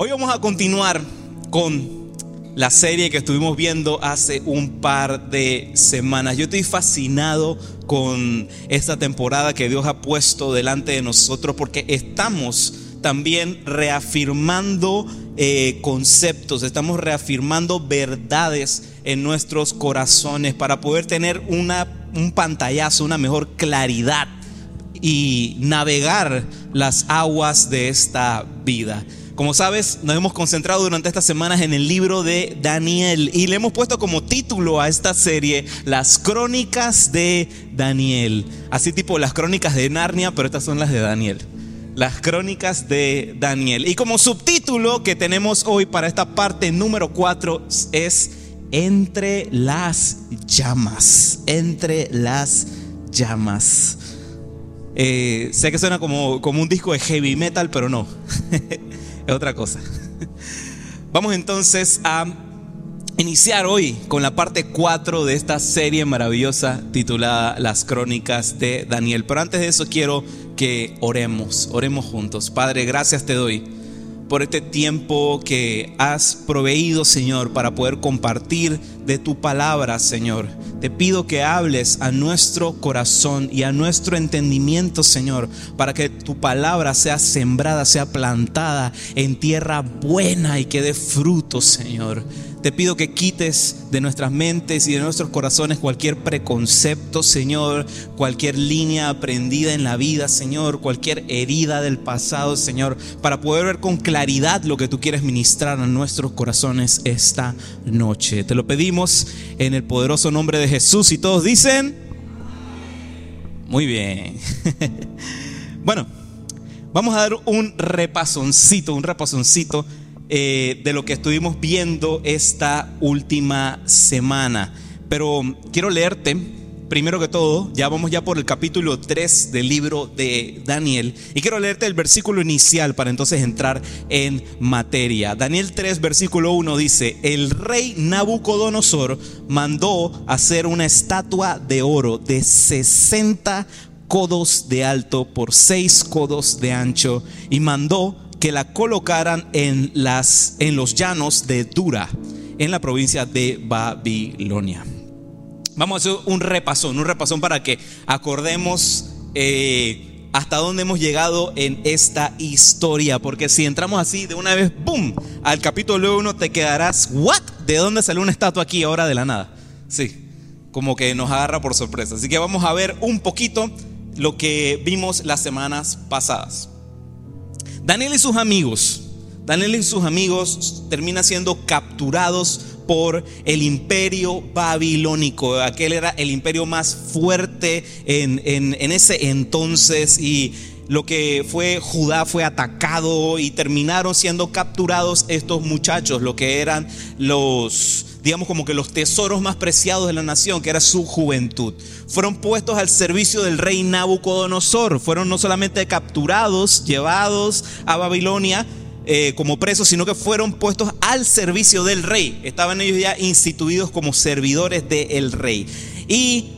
Hoy vamos a continuar con la serie que estuvimos viendo hace un par de semanas. Yo estoy fascinado con esta temporada que Dios ha puesto delante de nosotros porque estamos también reafirmando eh, conceptos, estamos reafirmando verdades en nuestros corazones para poder tener una, un pantallazo, una mejor claridad y navegar las aguas de esta vida. Como sabes, nos hemos concentrado durante estas semanas en el libro de Daniel y le hemos puesto como título a esta serie Las crónicas de Daniel. Así tipo las crónicas de Narnia, pero estas son las de Daniel. Las crónicas de Daniel. Y como subtítulo que tenemos hoy para esta parte número 4 es Entre las llamas. Entre las llamas. Eh, sé que suena como, como un disco de heavy metal, pero no. es otra cosa. Vamos entonces a iniciar hoy con la parte 4 de esta serie maravillosa titulada Las Crónicas de Daniel. Pero antes de eso quiero que oremos, oremos juntos. Padre, gracias te doy por este tiempo que has proveído, Señor, para poder compartir de tu palabra, Señor. Te pido que hables a nuestro corazón y a nuestro entendimiento, Señor, para que tu palabra sea sembrada, sea plantada en tierra buena y que dé fruto, Señor. Te pido que quites de nuestras mentes y de nuestros corazones cualquier preconcepto, Señor, cualquier línea aprendida en la vida, Señor, cualquier herida del pasado, Señor, para poder ver con claridad lo que tú quieres ministrar a nuestros corazones esta noche. Te lo pedimos en el poderoso nombre de Jesús y todos dicen, muy bien. bueno, vamos a dar un repasoncito, un repasoncito eh, de lo que estuvimos viendo esta última semana. Pero quiero leerte, primero que todo, ya vamos ya por el capítulo 3 del libro de Daniel, y quiero leerte el versículo inicial para entonces entrar en materia. Daniel 3, versículo 1 dice, el rey Nabucodonosor mandó hacer una estatua de oro de 60 codos de alto por 6 codos de ancho y mandó que la colocaran en, las, en los llanos de Dura, en la provincia de Babilonia. Vamos a hacer un repasón, un repasón para que acordemos eh, hasta dónde hemos llegado en esta historia. Porque si entramos así de una vez, ¡boom! Al capítulo 1 te quedarás, ¿what? ¿De dónde salió una estatua aquí ahora de la nada? Sí, como que nos agarra por sorpresa. Así que vamos a ver un poquito lo que vimos las semanas pasadas. Daniel y sus amigos, Daniel y sus amigos terminan siendo capturados por el imperio babilónico. Aquel era el imperio más fuerte en, en, ese entonces y lo que fue Judá fue atacado y terminaron siendo capturados estos muchachos, lo que eran los digamos como que los tesoros más preciados de la nación, que era su juventud. Fueron puestos al servicio del rey Nabucodonosor. Fueron no solamente capturados, llevados a Babilonia, eh, como presos, sino que fueron puestos al servicio del rey. Estaban ellos ya instituidos como servidores del rey. Y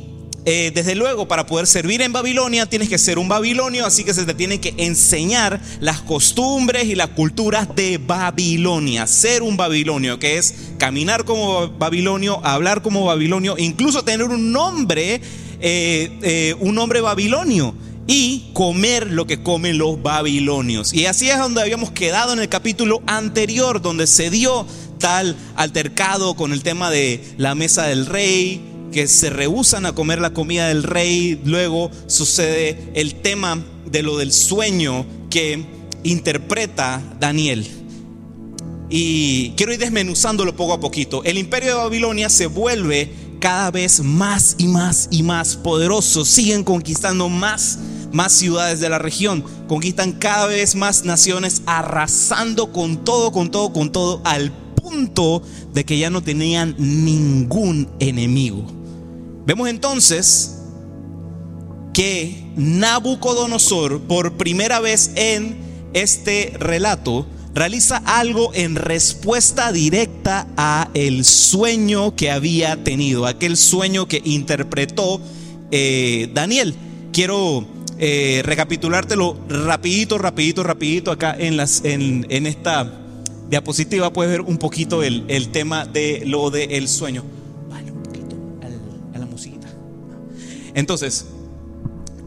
eh, desde luego, para poder servir en Babilonia tienes que ser un babilonio, así que se te tiene que enseñar las costumbres y las culturas de Babilonia. Ser un babilonio, que es caminar como babilonio, hablar como babilonio, incluso tener un nombre, eh, eh, un nombre babilonio y comer lo que comen los babilonios. Y así es donde habíamos quedado en el capítulo anterior, donde se dio tal altercado con el tema de la mesa del rey, que se rehusan a comer la comida del rey. Luego sucede el tema de lo del sueño que interpreta Daniel. Y quiero ir desmenuzándolo poco a poquito. El imperio de Babilonia se vuelve cada vez más y más y más poderoso. Siguen conquistando más, más ciudades de la región. Conquistan cada vez más naciones, arrasando con todo, con todo, con todo, al punto de que ya no tenían ningún enemigo. Vemos entonces que Nabucodonosor, por primera vez en este relato, realiza algo en respuesta directa a el sueño que había tenido, aquel sueño que interpretó eh, Daniel. Quiero eh, recapitulártelo rapidito, rapidito, rapidito acá en, las, en, esta, diapositiva puedes ver un poquito el, tema de lo del sueño. Entonces,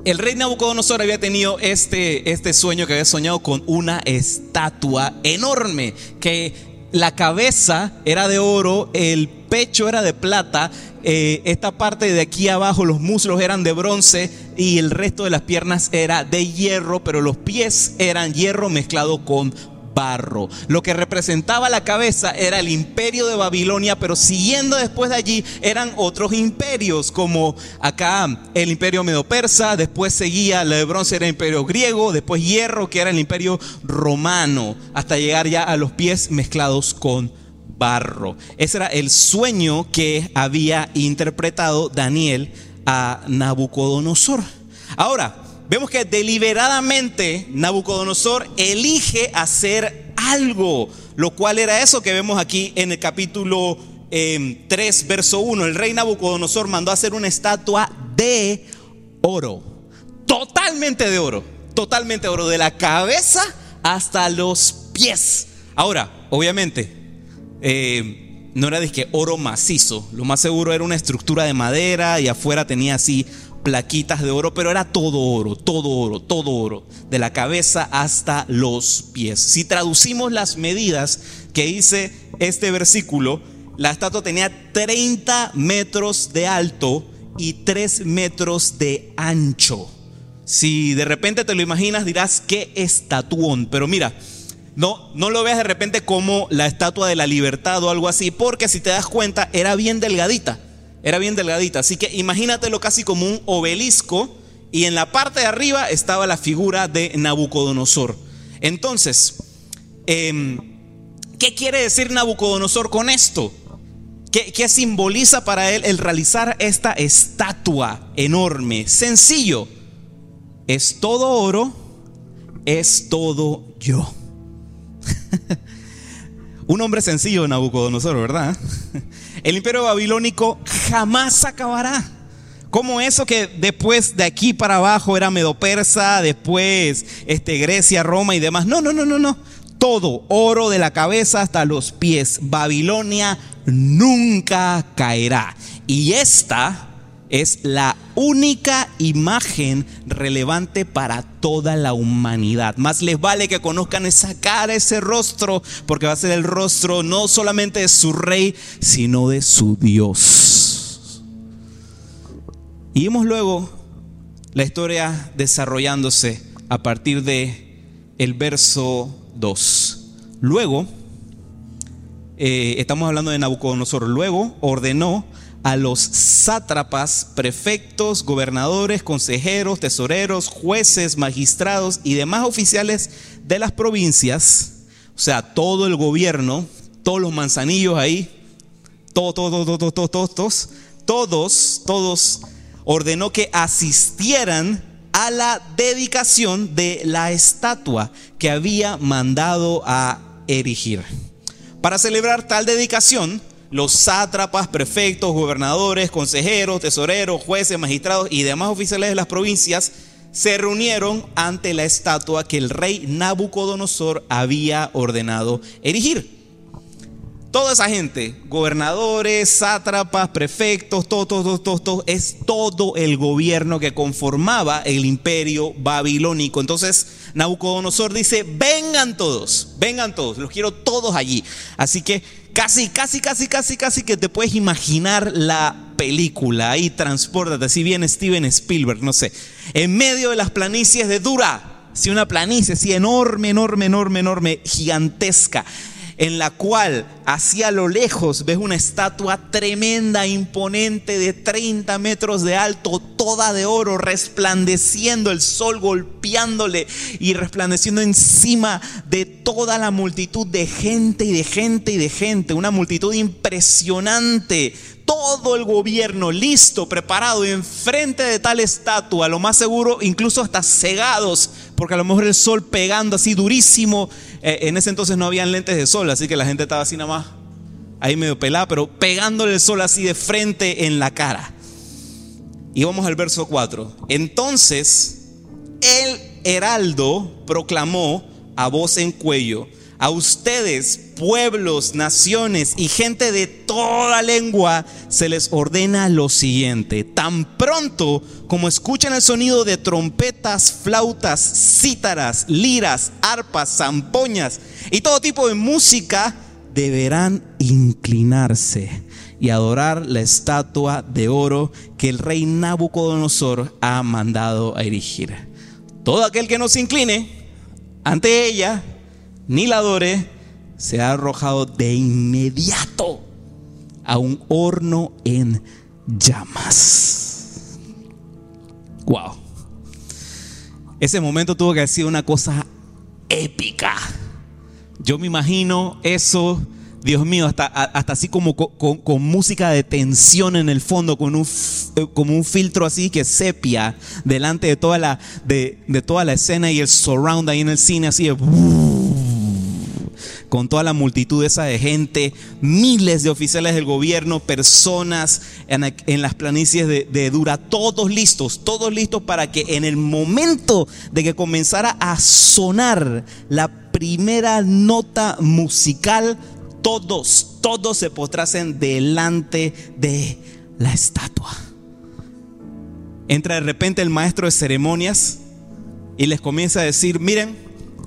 el rey Nabucodonosor había tenido este, este sueño que había soñado con una estatua enorme, que la cabeza era de oro, el pecho era de plata, eh, esta parte de aquí abajo, los muslos eran de bronce y el resto de las piernas era de hierro, pero los pies eran hierro mezclado con barro. Lo que representaba la cabeza era el imperio de Babilonia, pero siguiendo después de allí eran otros imperios, como acá el imperio medo-persa, después seguía el de bronce era el imperio griego, después hierro, que era el imperio romano, hasta llegar ya a los pies mezclados con barro. Ese era el sueño que había interpretado Daniel a Nabucodonosor. Ahora, vemos que deliberadamente Nabucodonosor elige hacer algo, lo cual era eso que vemos aquí en el capítulo 3, em, verso 1. El rey Nabucodonosor mandó a hacer una estatua de oro, totalmente de oro, totalmente de oro, de la cabeza hasta los pies. Ahora, obviamente, em, no era de que oro macizo, lo más seguro era una estructura de madera y afuera tenía así plaquitas de oro, pero era todo oro, todo oro, todo oro, de la cabeza hasta los pies. Si traducimos las medidas que dice este versículo, la estatua tenía 30 metros de alto y 3 metros de ancho. Si de repente te lo imaginas, dirás, qué estatuón. Pero mira, no, no lo veas de repente como la estatua de la libertad o algo así, porque si te das cuenta, era bien delgadita era bien delgadita. Así que imagínatelo casi como un obelisco y en la parte de arriba estaba la figura de Nabucodonosor. Entonces, em, ¿qué quiere decir Nabucodonosor con esto? ¿Qué, ¿Qué, simboliza para él el realizar esta estatua enorme? Sencillo. Es todo oro, es todo yo. Un hombre sencillo, Nabucodonosor, ¿verdad? El imperio babilónico jamás acabará. Como eso que después de aquí para abajo era Medo-Persa, después este, Grecia, Roma y demás. No, no, no, no, no. Todo, oro de la cabeza hasta los pies. Babilonia nunca caerá. Y esta es la única imagen relevante para toda la humanidad. Más les vale que conozcan esa cara, ese rostro, porque va a ser el rostro no solamente de su rey, sino de su Dios. Y vemos luego la historia desarrollándose a partir de el verso 2. Luego, eh, estamos hablando de Nabucodonosor, luego ordenó a los sátrapas, prefectos, gobernadores, consejeros, tesoreros, jueces, magistrados y demás oficiales de las provincias, o sea, todo el gobierno, todos los manzanillos ahí, todos, todos, todos, todos, todos, todos, todos, ordenó que asistieran a la dedicación de la estatua que había mandado a erigir. Para celebrar tal dedicación, los sátrapas, prefectos, gobernadores, consejeros, tesoreros, jueces, magistrados y demás oficiales de las provincias se reunieron ante la estatua que el rey Nabucodonosor había ordenado erigir. Toda esa gente, gobernadores, sátrapas, prefectos, todo, todo, todo, todo, es todo el gobierno que conformaba el imperio babilónico. Entonces Nabucodonosor dice, vengan todos, vengan todos, los quiero todos allí. Así que casi, casi, casi, casi, casi que te puedes imaginar la película. Ahí transportate, si bien Steven Spielberg, no sé, en medio de las planicies de Dura. Si una planicie así enorme, enorme, enorme, enorme, gigantesca en la cual hacia lo lejos ves una estatua tremenda, imponente, de 30 metros de alto, toda de oro, resplandeciendo, el sol golpeándole y resplandeciendo encima de toda la multitud de gente y de gente y de gente, una multitud impresionante todo el gobierno listo, preparado, enfrente de tal estatua, lo más seguro, incluso hasta cegados, porque a lo mejor el sol pegando así durísimo. Eh, en ese entonces no habían lentes de sol, así que la gente estaba así nada más, ahí medio pelada, pero pegándole el sol así de frente en la cara. Y vamos al verso 4. Entonces el heraldo proclamó a voz en cuello a ustedes, pueblos, naciones y gente de toda lengua, se les ordena lo siguiente. Tan pronto como escuchan el sonido de trompetas, flautas, cítaras, liras, arpas, zampoñas y todo tipo de música, deberán inclinarse y adorar la estatua de oro que el rey Nabucodonosor ha mandado a erigir. Todo aquel que no se incline ante ella ni la adore, se ha arrojado de inmediato a un horno en llamas. Wow. Ese momento tuvo que haber sido una cosa épica. Yo me imagino eso, Dios mío, hasta, hasta así como con, música de tensión en el fondo, con un, como un filtro así que sepia delante de toda la, de, de toda la escena y el surround ahí en el cine, así de con toda la multitud esa de gente, miles de oficiales del gobierno, personas en, las planicies de, de, Dura, todos listos, todos listos para que en el momento de que comenzara a sonar la primera nota musical, todos, todos se postrasen delante de la estatua. Entra de repente el maestro de ceremonias y les comienza a decir, miren,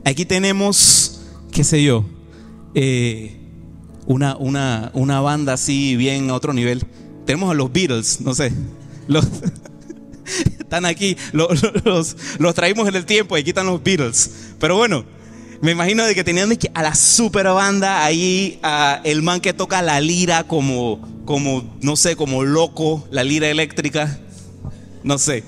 aquí tenemos, qué sé yo, eh, una, una, una, banda así bien a otro nivel. Tenemos a los Beatles, no sé. Los, están aquí, los, los, traímos en el tiempo y aquí están los Beatles. Pero bueno, me imagino de que tenían a la super banda ahí, a el man que toca la lira como, como, no sé, como loco, la lira eléctrica, no sé.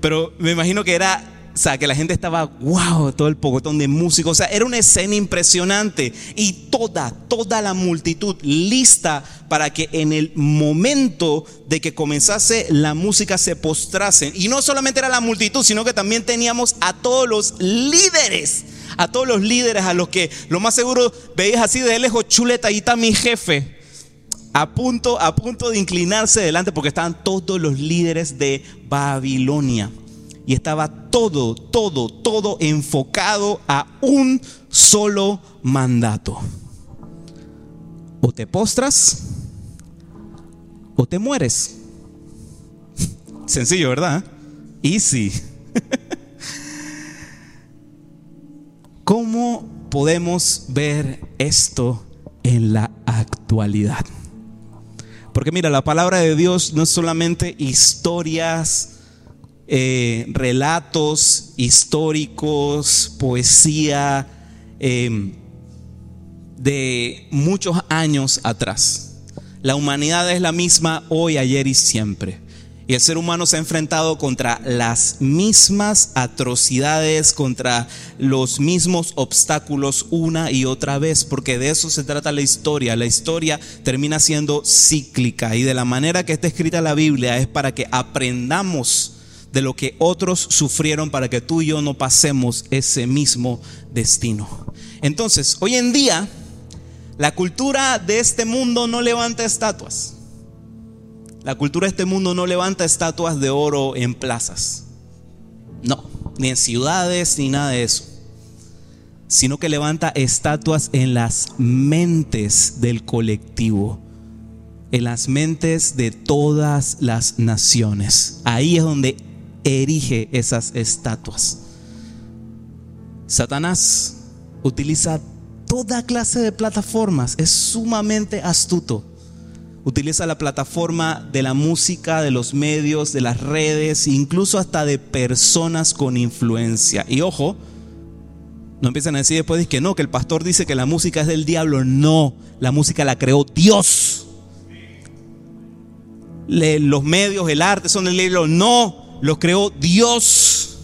Pero me imagino que era o sea, que la gente estaba, wow, todo el pocotón de músicos. O sea, era una escena impresionante. Y toda, toda la multitud lista para que en el momento de que comenzase la música se postrasen. Y no solamente era la multitud, sino que también teníamos a todos los líderes. A todos los líderes, a los que lo más seguro veías así de lejos, chuleta, ahí está mi jefe. A punto, a punto de inclinarse delante porque estaban todos los líderes de Babilonia y estaba todo, todo, todo enfocado a un solo mandato. O te postras o te mueres. Sencillo, ¿verdad? Easy. ¿Cómo podemos ver esto en la actualidad? Porque mira, la palabra de Dios no es solamente historias eh, relatos históricos, poesía em, de muchos años atrás. La humanidad es la misma hoy, ayer y siempre. Y el ser humano se ha enfrentado contra las mismas atrocidades, contra los mismos obstáculos una y otra vez, porque de eso se trata la historia. La historia termina siendo cíclica y de la manera que está escrita la Biblia es para que aprendamos de lo que otros sufrieron para que tú y yo no pasemos ese mismo destino. Entonces, hoy en día, la cultura de este mundo no levanta estatuas. La cultura de este mundo no levanta estatuas de oro en plazas. No, ni en ciudades, ni nada de eso. Sino que levanta estatuas en las mentes del colectivo en las mentes de todas las naciones. Ahí es donde erige esas estatuas. Satanás utiliza toda clase de plataformas, es sumamente astuto. Utiliza la plataforma de la música, de los medios, de las redes, incluso hasta de personas con influencia. Y ojo, no empiezan a decir después que no, que el pastor dice que la música es del diablo. No, la música la creó Dios. los medios, el arte son del diablo. No, lo creó Dios.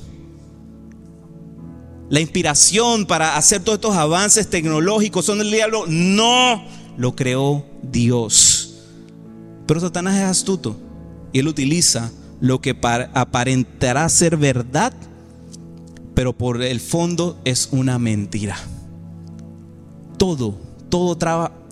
La inspiración para hacer todos estos avances tecnológicos son del diablo. No, lo creó Dios. Pero Satanás es astuto y él utiliza lo que aparentará ser verdad, pero por el fondo es una mentira. Todo, todo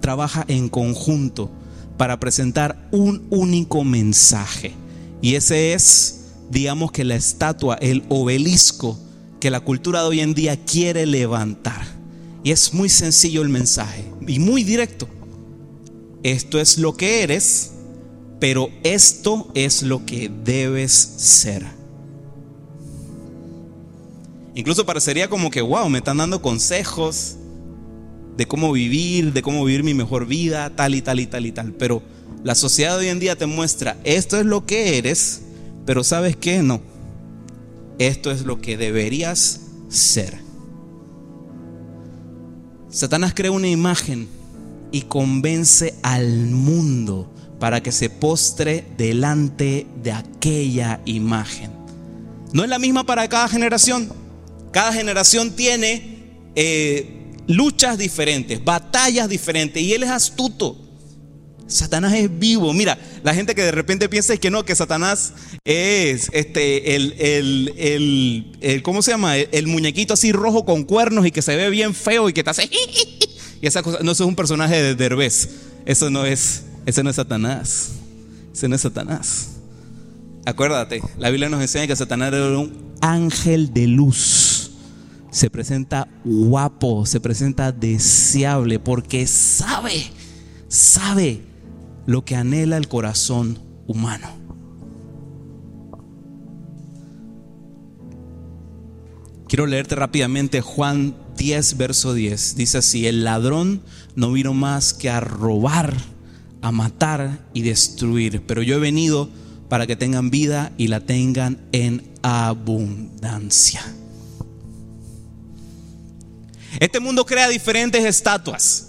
trabaja en conjunto para presentar un único mensaje. Y ese es digamos que la estatua, el obelisco que la cultura de hoy en día quiere levantar. Y es muy sencillo el mensaje y muy directo. Esto es lo que eres, pero esto es lo que debes ser. Incluso parecería como que, wow, me están dando consejos de cómo vivir, de cómo vivir mi mejor vida, tal y tal y tal y tal. Pero la sociedad de hoy en día te muestra, esto es lo que eres, pero ¿sabes qué? No. Esto es lo que deberías ser. Satanás crea una imagen y convence al mundo para que se postre delante de aquella imagen. No es la misma para cada generación. Cada generación tiene eh, luchas diferentes, batallas diferentes y él es astuto. Satanás es vivo. Mira, la gente que de repente piensa que no, que Satanás es este, el, el, el, ¿cómo se llama? El, muñequito así rojo con cuernos y que se ve bien feo y que te hace. Y esa cosa, no, eso es un personaje de Derbez. Eso no es, ese no es Satanás. Ese no es Satanás. Acuérdate, la Biblia nos enseña que Satanás era un ángel de luz. Se presenta guapo, se presenta deseable porque sabe, sabe lo que anhela el corazón humano. Quiero leerte rápidamente Juan 10, verso 10. Dice así, el ladrón no vino más que a robar, a matar y destruir, pero yo he venido para que tengan vida y la tengan en abundancia. Este mundo crea diferentes estatuas.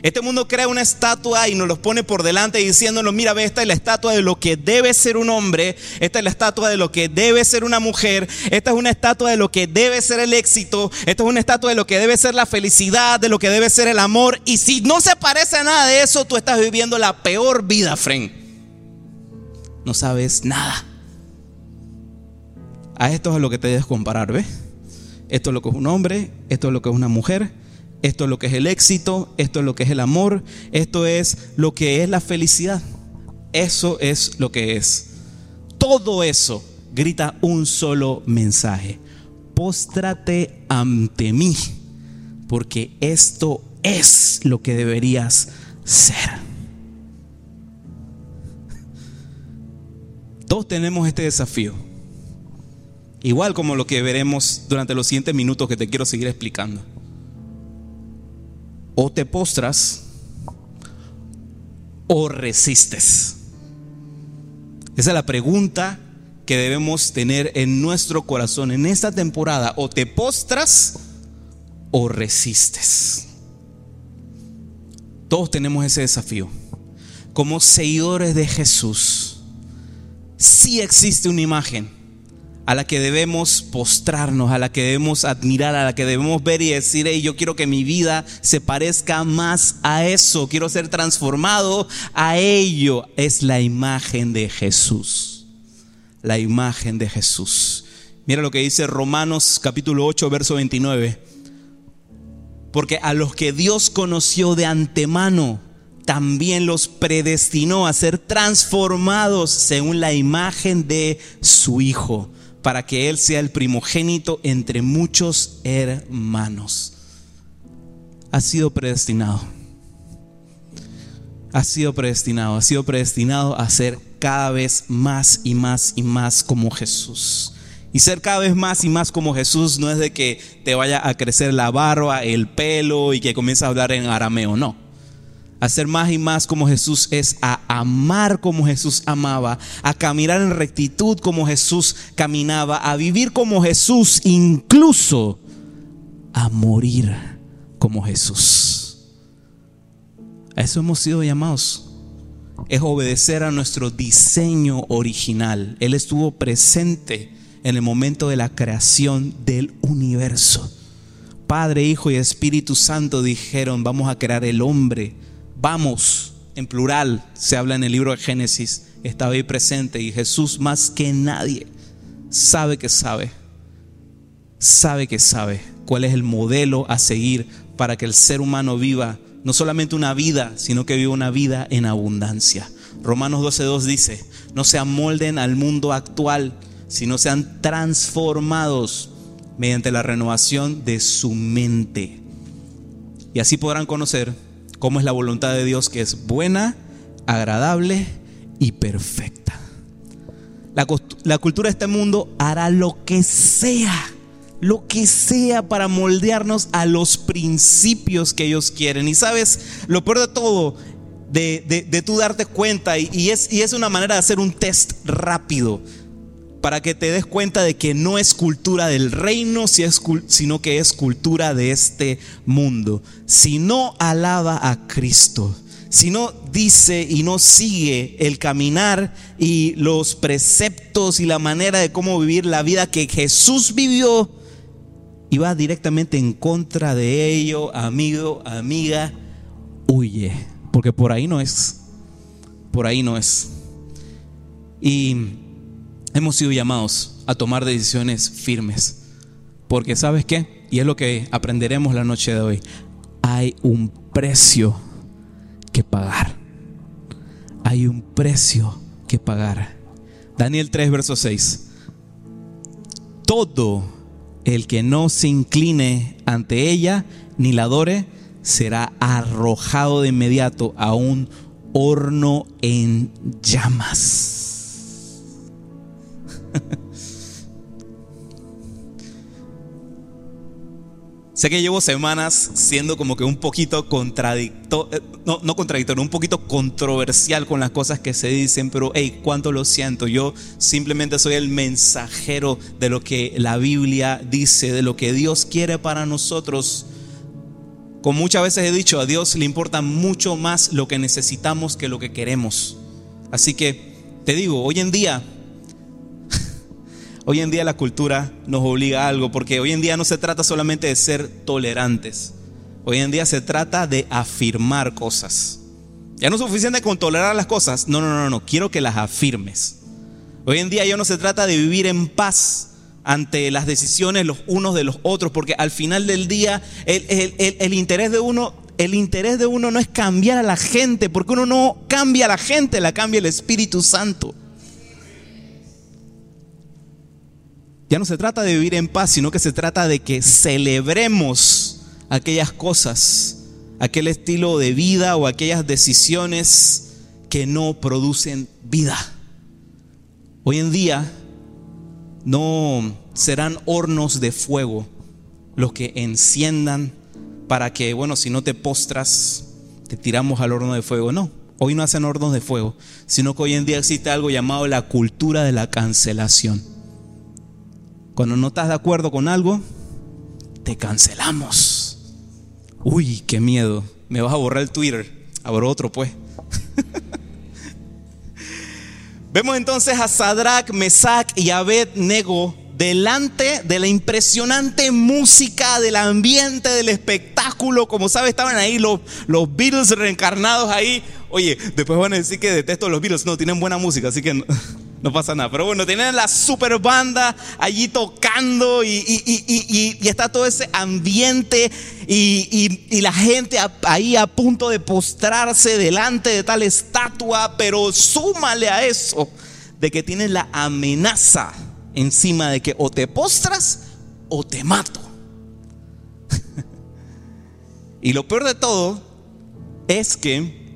Este mundo crea una estatua y nos los pone por delante diciéndonos, mira, ve, esta es la estatua de lo que debe ser un hombre, esta es la estatua de lo que debe ser una mujer, esta es una estatua de lo que debe ser el éxito, esta es una estatua de lo que debe ser la felicidad, de lo que debe ser el amor. Y si no se parece a nada de eso, tú estás viviendo la peor vida, friend. No sabes nada. A esto es a lo que te debes comparar, ¿ves? Esto es lo que es un hombre, esto es lo que es una mujer esto es lo que es el éxito, esto es lo que es el amor, esto es lo que es la felicidad. Eso es lo que es. Todo eso grita un solo mensaje. Póstrate ante mí, porque esto es lo que deberías ser. Todos tenemos este desafío. Igual como lo que veremos durante los siguientes minutos que te quiero seguir explicando o te postras o resistes. Esa es la pregunta que debemos tener en nuestro corazón en esta temporada. O te postras o resistes. Todos tenemos ese desafío. Como seguidores de Jesús, sí existe una imagen a la que debemos postrarnos, a la que debemos admirar, a la que debemos ver y decir, hey, yo quiero que mi vida se parezca más a eso, quiero ser transformado a ello. Es la imagen de Jesús, la imagen de Jesús. Mira lo que dice Romanos capítulo 8, verso 29. Porque a los que Dios conoció de antemano, también los predestinó a ser transformados según la imagen de su Hijo para que Él sea el primogénito entre muchos hermanos. Ha sido predestinado. Ha sido predestinado, ha sido predestinado a ser cada vez más y más y más como Jesús. Y ser cada vez más y más como Jesús no es de que te vaya a crecer la barba, el pelo y que comiences a hablar en arameo, no. A ser más y más como Jesús es a amar como Jesús amaba, a caminar en rectitud como Jesús caminaba, a vivir como Jesús, incluso a morir como Jesús. A eso hemos sido llamados. Es obedecer a nuestro diseño original. Él estuvo presente en el momento de la creación del universo. Padre, Hijo y Espíritu Santo dijeron, vamos a crear el hombre vamos, en plural, se habla en el libro de Génesis, estaba ahí presente y Jesús más que nadie sabe que sabe, sabe que sabe cuál es el modelo a seguir para que el ser humano viva no solamente una vida, sino que viva una vida en abundancia. Romanos 12.2 dice, no se amolden al mundo actual, sino sean transformados mediante la renovación de su mente y así podrán conocer cómo es la voluntad de Dios que es buena, agradable y perfecta. La, cultura de este mundo hará lo que sea lo que sea para moldearnos a los principios que ellos quieren. Y sabes, lo peor de todo, de, de, tú darte cuenta, y, es, y es una manera de hacer un test rápido, para que te des cuenta de que no es cultura del reino, sino que es cultura de este mundo. Si no alaba a Cristo, si no dice y no sigue el caminar y los preceptos y la manera de cómo vivir la vida que Jesús vivió, y va directamente en contra de ello, amigo, amiga, huye, porque por ahí no es, por ahí no es. Y hemos sido llamados a tomar decisiones firmes, porque sabes qué, y es lo que aprenderemos la noche de hoy, hay un precio que pagar, hay un precio que pagar. Daniel 3, verso 6. Todo el que no se incline ante ella ni la adore, será arrojado de inmediato a un horno en llamas. Sé que llevo semanas siendo como que un poquito contradictorio, eh, no, no contradictorio, un poquito controversial con las cosas que se dicen, pero hey, cuánto lo siento. Yo simplemente soy el mensajero de lo que la Biblia dice, de lo que Dios quiere para nosotros. Como muchas veces he dicho, a Dios le importa mucho más lo que necesitamos que lo que queremos. Así que te digo, hoy en día Hoy en día la cultura nos obliga a algo, porque hoy en día no se trata solamente de ser tolerantes. Hoy en día se trata de afirmar cosas. Ya no es suficiente con tolerar las cosas. No, no, no, no. Quiero que las afirmes. Hoy en día ya no se trata de vivir en paz ante las decisiones los unos de los otros, porque al final del día el, interés de uno, el interés de uno no es cambiar a la gente, porque uno no cambia a la gente, la cambia el Espíritu Santo. Ya no se trata de vivir en paz, sino que se trata de que celebremos aquellas cosas, aquel estilo de vida o aquellas decisiones que no producen vida. Hoy en día no serán hornos de fuego los que enciendan para que, bueno, si no te postras, te tiramos al horno de fuego. No, hoy no hacen hornos de fuego, sino que hoy en día existe algo llamado la cultura de la cancelación. Cuando no estás de acuerdo con algo, te cancelamos. Uy, qué miedo. Me vas a borrar el Twitter. Abro otro, pues. Vemos entonces a Sadrach, Mesach y Abed-Nego delante de la impresionante música, del ambiente, del espectáculo. Como sabes, estaban ahí los, los Beatles reencarnados ahí. Oye, después van a decir que detesto los Beatles. No, tienen buena música, así que. No pasa nada. Pero bueno, tienen la super banda allí tocando y, está todo ese ambiente y, la gente ahí a punto de postrarse delante de tal estatua. Pero súmale a eso de que tienes la amenaza encima de que o te postras o te mato. y lo peor de todo es que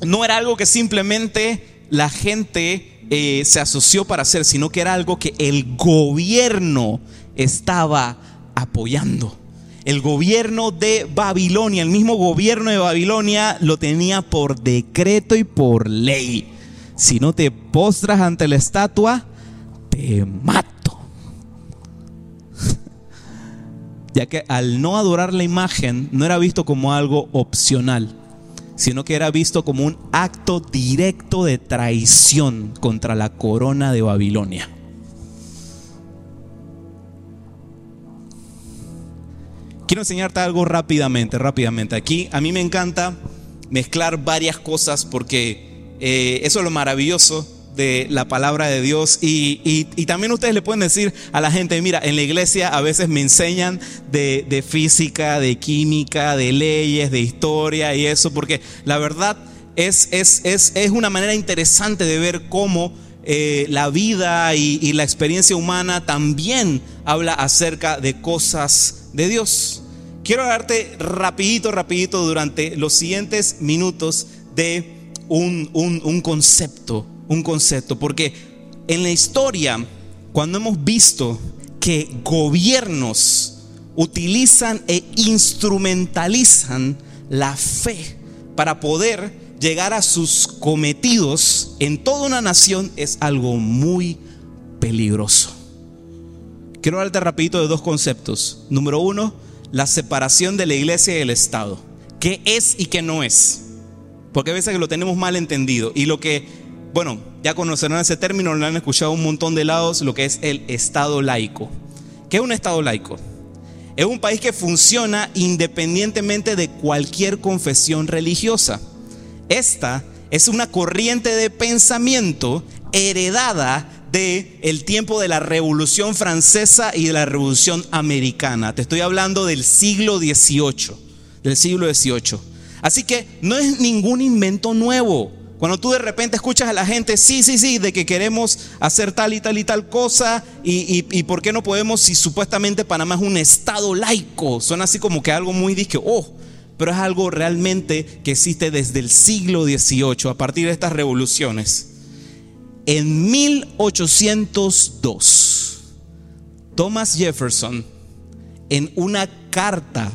no era algo que simplemente la gente eh, se asoció para hacer, sino que era algo que el gobierno estaba apoyando. El gobierno de Babilonia, el mismo gobierno de Babilonia lo tenía por decreto y por ley. Si no te postras ante la estatua, te mato. ya que al no adorar la imagen no era visto como algo opcional sino que era visto como un acto directo de traición contra la corona de Babilonia. Quiero enseñarte algo rápidamente, rápidamente. Aquí a mí me encanta mezclar varias cosas porque eh, eso es lo maravilloso de la palabra de Dios. Y, también ustedes le pueden decir a la gente, mira, en la iglesia a veces me enseñan de, física, de química, de leyes, de historia y eso, porque la verdad es, es, es, es una manera interesante de ver cómo eh, la vida y, y la experiencia humana también habla acerca de cosas de Dios quiero darte rapidito, rapidito durante los siguientes minutos de un, un concepto, un concepto, porque en la historia, cuando hemos visto que gobiernos utilizan e instrumentalizan la fe para poder llegar a sus cometidos en toda una nación es algo muy peligroso. Quiero hablarte rapidito de dos conceptos. Número uno, la separación de la iglesia y el Estado. ¿Qué es y qué no es? Porque a veces lo tenemos mal entendido. Y lo que, bueno, ya conocerán ese término, lo han escuchado un montón de lados, lo que es el Estado laico. ¿Qué es un Estado laico? Es un país que funciona independientemente de cualquier confesión religiosa. Esta es una corriente de pensamiento heredada de el tiempo de la Revolución Francesa y de la Revolución Americana. Te estoy hablando del siglo XVIII, del siglo XVIII. Así que no es ningún invento nuevo. Cuando tú de repente escuchas a la gente, sí, sí, sí, de que queremos hacer tal y tal y tal cosa, y, y, por qué no podemos si supuestamente Panamá es un estado laico, suena así como que algo muy disque, oh, pero es algo realmente que existe desde el siglo XVIII, a partir de estas revoluciones. En 1802, Thomas Jefferson, en una carta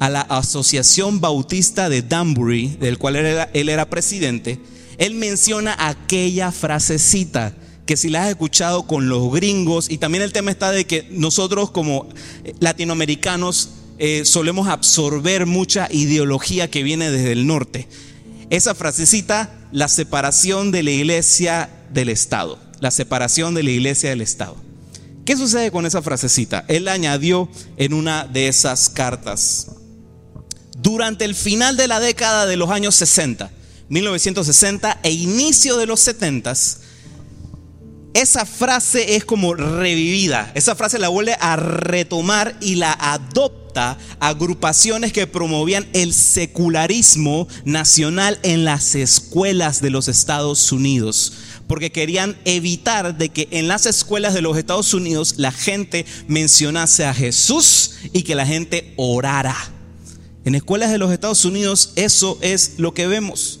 a la Asociación Bautista de Danbury, del cual él era, presidente, él menciona aquella frasecita que si la has escuchado con los gringos, y también el tema está de que nosotros como latinoamericanos eh, solemos absorber mucha ideología que viene desde el norte. Esa frasecita, la separación de la iglesia del Estado, la separación de la iglesia del Estado. ¿Qué sucede con esa frasecita? Él añadió en una de esas cartas. Durante el final de la década de los años 60, 1960 e inicio de los 70, esa frase es como revivida. Esa frase la vuelve a retomar y la adopta agrupaciones que promovían el secularismo nacional en las escuelas de los Estados Unidos porque querían evitar de que en las escuelas de los Estados Unidos la gente mencionase a Jesús y que la gente orara. En escuelas de los Estados Unidos eso es lo que vemos.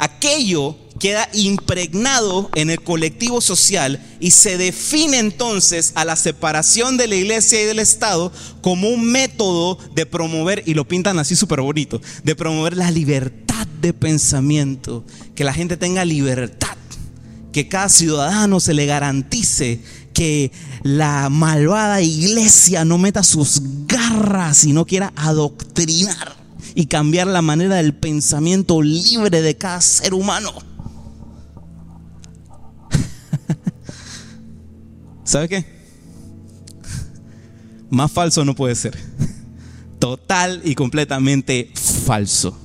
Aquello queda impregnado en el colectivo social y se define entonces a la separación de la iglesia y del Estado como un método de promover, y lo pintan así súper bonito, de promover la libertad de pensamiento, que la gente tenga libertad que cada ciudadano se le garantice que la malvada iglesia no meta sus garras y no quiera adoctrinar y cambiar la manera del pensamiento libre de cada ser humano. ¿Sabe qué? Más falso no puede ser. Total y completamente falso.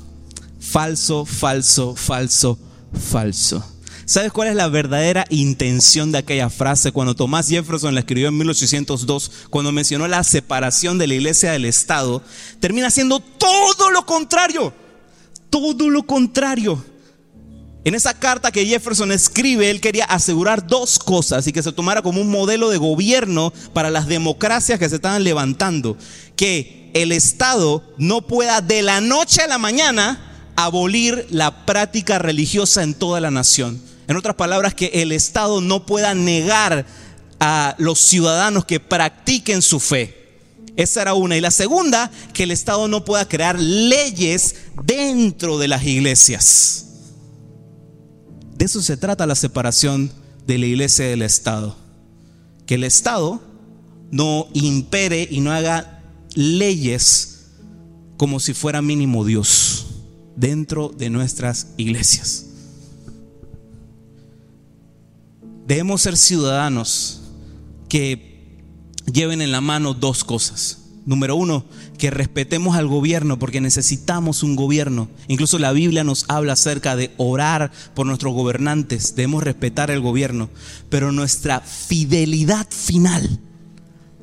Falso, falso, falso, falso. ¿Sabes cuál es la verdadera intención de aquella frase cuando Tomás Jefferson la escribió en 1802, cuando mencionó la separación de la iglesia del Estado? Termina siendo todo lo contrario, todo lo contrario. En esa carta que Jefferson escribe, él quería asegurar dos cosas y que se tomara como un modelo de gobierno para las democracias que se estaban levantando. Que el Estado no pueda de la noche a la mañana abolir la práctica religiosa en toda la nación. En otras palabras, que el Estado no pueda negar a los ciudadanos que practiquen su fe. Esa era una. Y la segunda, que el Estado no pueda crear leyes dentro de las iglesias. De eso se trata la separación de la iglesia del Estado. Que el Estado no impere y no haga leyes como si fuera mínimo Dios dentro de nuestras iglesias. Debemos ser ciudadanos que lleven en la mano dos cosas. Número uno, que respetemos al gobierno porque necesitamos un gobierno. Incluso la Biblia nos habla acerca de orar por nuestros gobernantes. Debemos respetar el gobierno. Pero nuestra fidelidad final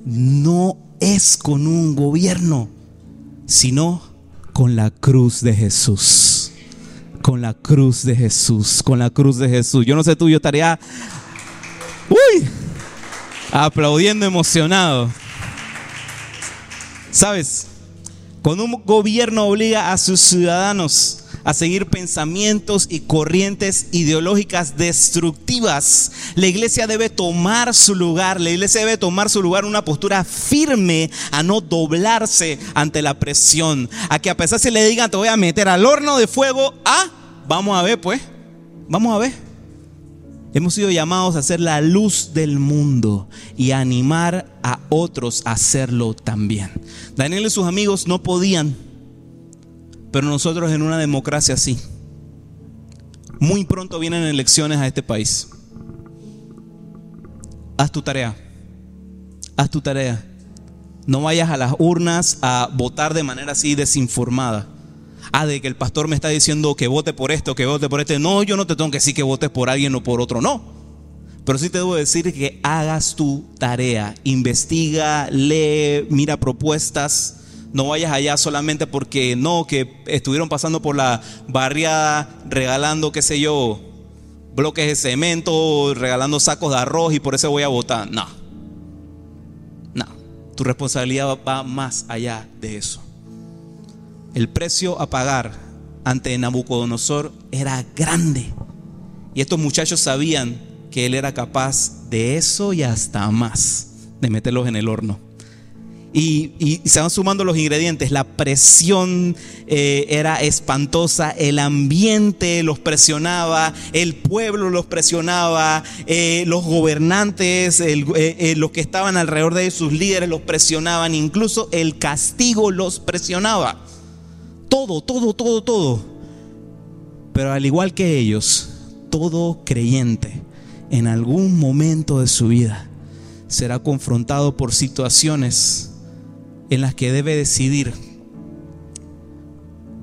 no es con un gobierno, sino con la cruz de Jesús. Con la cruz de Jesús, con la cruz de Jesús. Yo no sé tú, yo estaría Uy, aplaudiendo emocionado. Sabes, Cuando un gobierno obliga a sus ciudadanos a seguir pensamientos y corrientes ideológicas destructivas. La iglesia debe tomar su lugar, la iglesia debe tomar su lugar una postura firme a no doblarse ante la presión, a que a pesar si le digan te voy a meter al horno de fuego, ah, vamos a ver pues, vamos a ver. Hemos sido llamados a ser la luz del mundo y a animar a otros a hacerlo también. Daniel y sus amigos no podían pero nosotros en una democracia sí. Muy pronto vienen elecciones a este país. Haz tu tarea. Haz tu tarea. No vayas a las urnas a votar de manera así desinformada. Ah, de que el pastor me está diciendo que vote por esto, que vote por este. No, yo no te tengo que decir que votes por alguien o por otro. No. Pero sí te debo decir que hagas tu tarea. Investiga, lee, mira propuestas no vayas allá solamente porque no, que estuvieron pasando por la barriada regalando, qué sé yo, bloques de cemento, regalando sacos de arroz y por eso voy a votar. No. No. Tu responsabilidad va más allá de eso. El precio a pagar ante Nabucodonosor era grande. Y estos muchachos sabían que él era capaz de eso y hasta más, de meterlos en el horno. Y, se van sumando los ingredientes. La presión eh, era espantosa, el ambiente los presionaba, el pueblo los presionaba, eh, los gobernantes, eh, los que estaban alrededor de sus líderes los presionaban, incluso el castigo los presionaba. Todo, todo, todo, todo. Pero al igual que ellos, todo creyente en algún momento de su vida será confrontado por situaciones en las que debe decidir,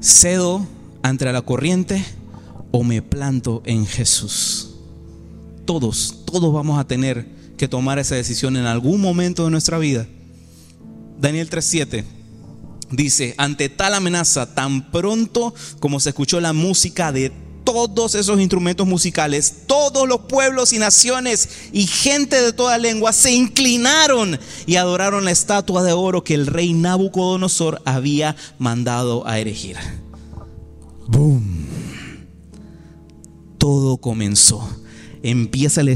cedo ante la corriente o me planto en Jesús. Todos, todos vamos a tener que tomar esa decisión en algún momento de nuestra vida. Daniel 3:7 dice, ante tal amenaza, tan pronto como se escuchó la música de todos esos instrumentos musicales, todos los pueblos y naciones y gente de toda lengua se inclinaron y adoraron la estatua de oro que el rey Nabucodonosor había mandado a erigir. ¡Boom! Todo comenzó. Empieza el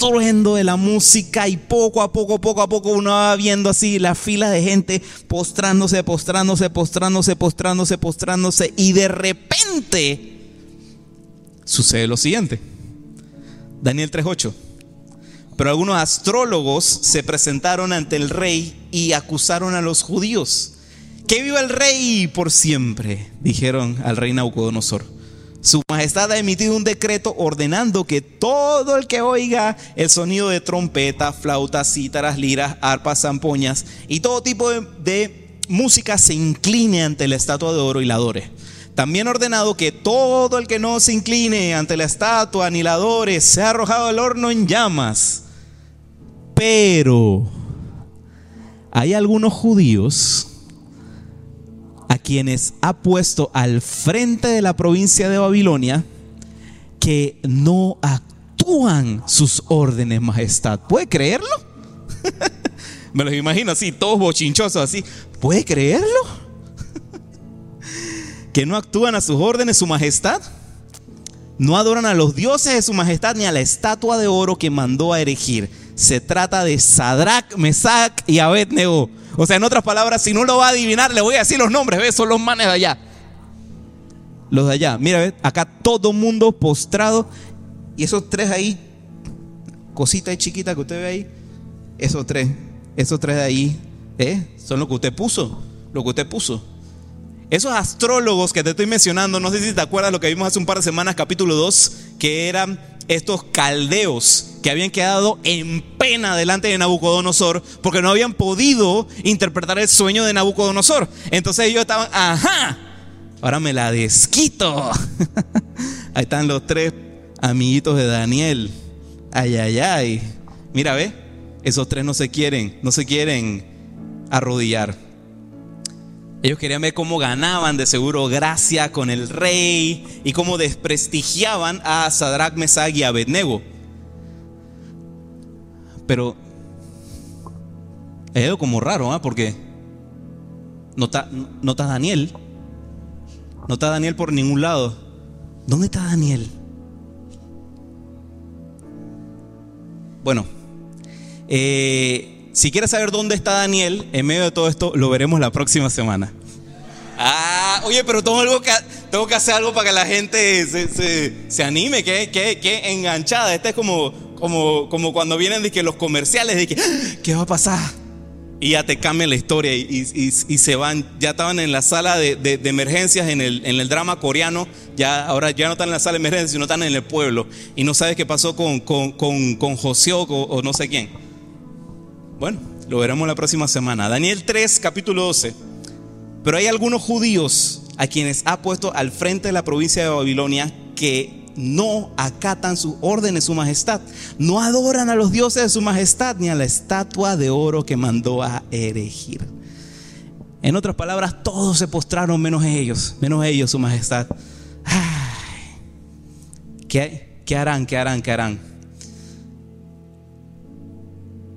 estruendo de la música y poco a poco, poco a poco uno va viendo así la fila de gente postrándose, postrándose, postrándose, postrándose, postrándose y de repente sucede lo siguiente. Daniel 3.8. Pero algunos astrólogos se presentaron ante el rey y acusaron a los judíos. Que viva el rey por siempre, dijeron al rey Nabucodonosor. Su majestad ha emitido un decreto ordenando que todo el que oiga el sonido de trompeta, flautas, cítaras, liras, arpas, zampoñas y todo tipo de, música se incline ante la estatua de oro y la adore. También ordenado que todo el que no se incline ante la estatua ni la adore sea arrojado al horno en llamas. Pero hay algunos judíos a quienes ha puesto al frente de la provincia de Babilonia que no actúan sus órdenes, majestad. ¿Puede creerlo? Me los imagino así, todos bochinchosos así. ¿Puede creerlo? que no actúan a sus órdenes, su majestad. No adoran a los dioses de su majestad ni a la estatua de oro que mandó a erigir. Se trata de Sadrach, Mesach y Abednego. O sea, en otras palabras, si no lo va a adivinar, le voy a decir los nombres. ¿Ves? Son los manes de allá. Los de allá. Mira, ¿ves? acá todo mundo postrado. Y esos tres ahí, cosita y chiquita que usted ve ahí, esos tres, esos tres de ahí, ¿eh? son lo que usted puso. Lo que usted puso. Esos astrólogos que te estoy mencionando, no sé si te acuerdas lo que vimos hace un par de semanas, capítulo 2, que eran estos caldeos que habían quedado en pena delante de Nabucodonosor porque no habían podido interpretar el sueño de Nabucodonosor. Entonces ellos estaban, ajá, ahora me la desquito. Ahí están los tres amiguitos de Daniel. Ay, ay, ay. Mira, ve, esos tres no se quieren, no se quieren arrodillar. Ellos querían ver cómo ganaban de seguro gracia con el rey y cómo desprestigiaban a Sadrach, Mesach y Abednego. Pero es como raro, ¿ah? Porque No está, no está Daniel. No está Daniel por ningún lado. ¿Dónde está Daniel? Bueno, eh, si quieres saber dónde está Daniel, en medio de todo esto, lo veremos la próxima semana. Ah, oye, pero tengo, algo que, tengo que hacer algo para que la gente se, anime, que, que, enganchada. Este es como, como, como cuando vienen de que los comerciales, de que, ah, ¿qué va a pasar? Y ya te cambian la historia y, se van, ya estaban en la sala de, emergencias en el, en el, drama coreano, ya ahora ya no están en la sala de emergencias, sino están en el pueblo. Y no sabes qué pasó con, con, con, José o, o no sé quién. Bueno, lo veremos la próxima semana. Daniel 3, capítulo 12. Pero hay algunos judíos a quienes ha puesto al frente de la provincia de Babilonia que no acatan sus órdenes, su majestad. No adoran a los dioses de su majestad ni a la estatua de oro que mandó a erigir. En otras palabras, todos se postraron menos ellos, menos ellos, su majestad. ¿Qué, ¿Qué harán? ¿Qué harán? ¿Qué harán?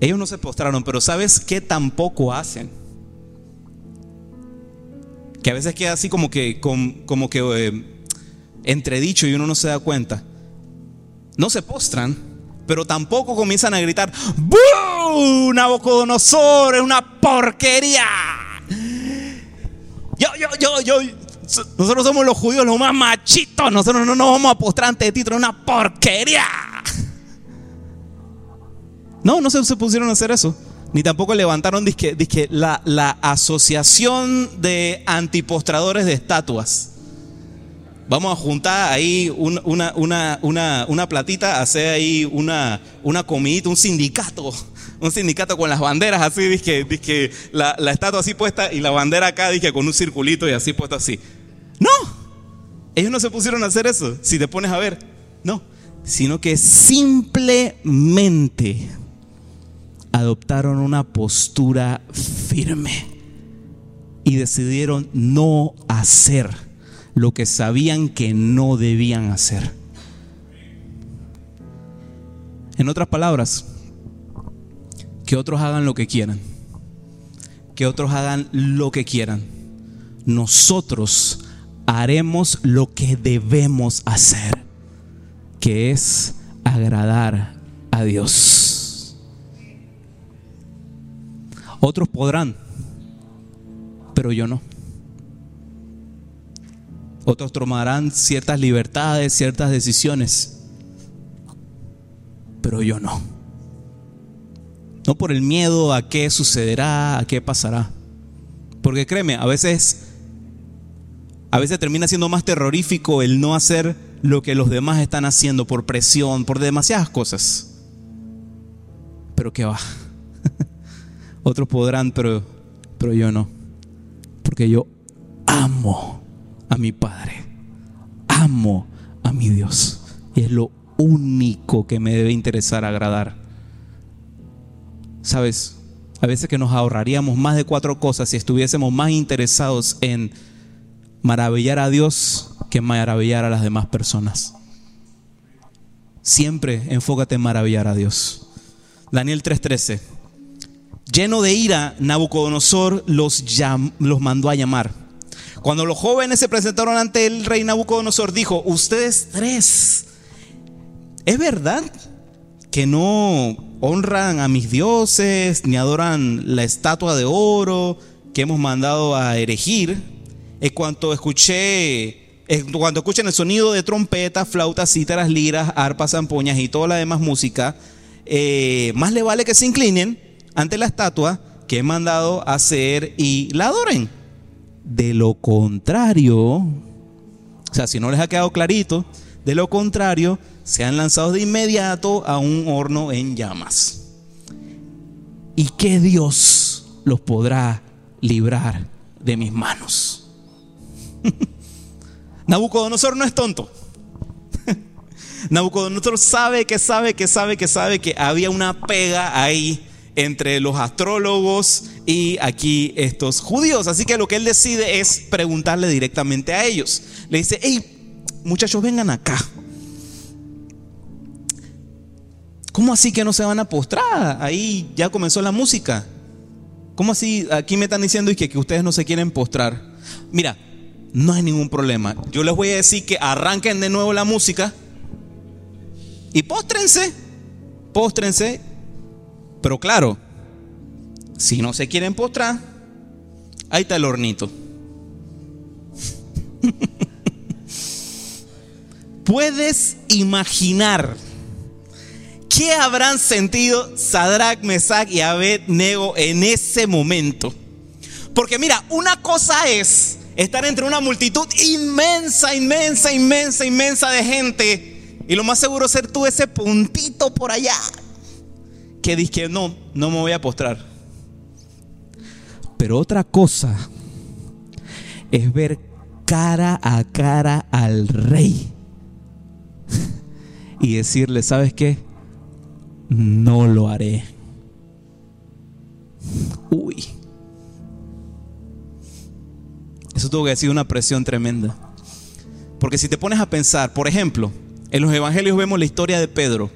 Ellos no se postraron, pero ¿sabes qué tampoco hacen? Que a veces queda así como que, como, que eh, entredicho y uno no se da cuenta. No se postran, pero tampoco comienzan a gritar, ¡Bú! Nabucodonosor es una porquería. Yo, yo, yo, yo. Nosotros somos los judíos los más machitos. Nosotros no nos vamos a postrar ante ti, es una porquería. No, no se, se, pusieron a hacer eso. Ni tampoco levantaron disque, la, la asociación de antipostradores de estatuas. Vamos a juntar ahí una, una, platita, hacer ahí una, una comidita, un sindicato. Un sindicato con las banderas así, dije, dije la, la, estatua así puesta y la bandera acá, dije, con un circulito y así puesto así. No, ellos no se pusieron a hacer eso, si te pones a ver. No, sino que simplemente adoptaron una postura firme y decidieron no hacer lo que sabían que no debían hacer. En otras palabras, que otros hagan lo que quieran, que otros hagan lo que quieran. Nosotros haremos lo que debemos hacer, que es agradar a Dios. Otros podrán, pero yo no. Otros tomarán ciertas libertades, ciertas decisiones. Pero yo no. No por el miedo a qué sucederá, a qué pasará. Porque créeme, a veces a veces termina siendo más terrorífico el no hacer lo que los demás están haciendo por presión, por demasiadas cosas. Pero qué va. Otros podrán, pero pero yo no. Porque yo amo a mi Padre. Amo a mi Dios. Y es lo único que me debe interesar agradar. Sabes, a veces que nos ahorraríamos más de cuatro cosas si estuviésemos más interesados en maravillar a Dios que maravillar a las demás personas. Siempre enfócate en maravillar a Dios. Daniel 3:13. Lleno de ira, Nabucodonosor los, los mandó a llamar cuando los jóvenes se presentaron ante el rey Nabucodonosor, dijo, ustedes tres, ¿es verdad que no honran a mis dioses ni adoran la estatua de oro que hemos mandado a erigir? En cuanto escuché, cuando escuchen el sonido de trompetas, flautas, cítaras, liras, arpas, zampoñas y toda la demás música, eh, más le vale que se inclinen ante la estatua que he mandado hacer y la adoren. De lo contrario, o sea, si no les ha quedado clarito, de lo contrario, sean lanzados de inmediato a un horno en llamas. ¿Y qué Dios los podrá librar de mis manos? Nabucodonosor no es tonto. Nabucodonosor sabe que sabe que sabe que sabe que había una pega ahí entre los astrólogos y aquí estos judíos. Así que lo que él decide es preguntarle directamente a ellos. Le dice, hey, muchachos, vengan acá. ¿Cómo así que no se van a postrar? Ahí ya comenzó la música. ¿Cómo así? Aquí me están diciendo y que, que ustedes no se quieren postrar. Mira, no hay ningún problema. Yo les voy a decir que arranquen de nuevo la música y póstrense. Póstrense. Pero claro, si no se quieren postrar, ahí está el hornito. Puedes imaginar qué habrán sentido Sadrach, Mesach y Abednego en ese momento. Porque mira, una cosa es estar entre una multitud inmensa, inmensa, inmensa, inmensa de gente. Y lo más seguro es ser tú ese puntito por allá que dices que no, no me voy a postrar. Pero otra cosa es ver cara a cara al rey y decirle, ¿sabes qué? No lo haré. Uy. Eso tuvo que ser una presión tremenda. Porque si te pones a pensar, por ejemplo, en los evangelios vemos la historia de Pedro.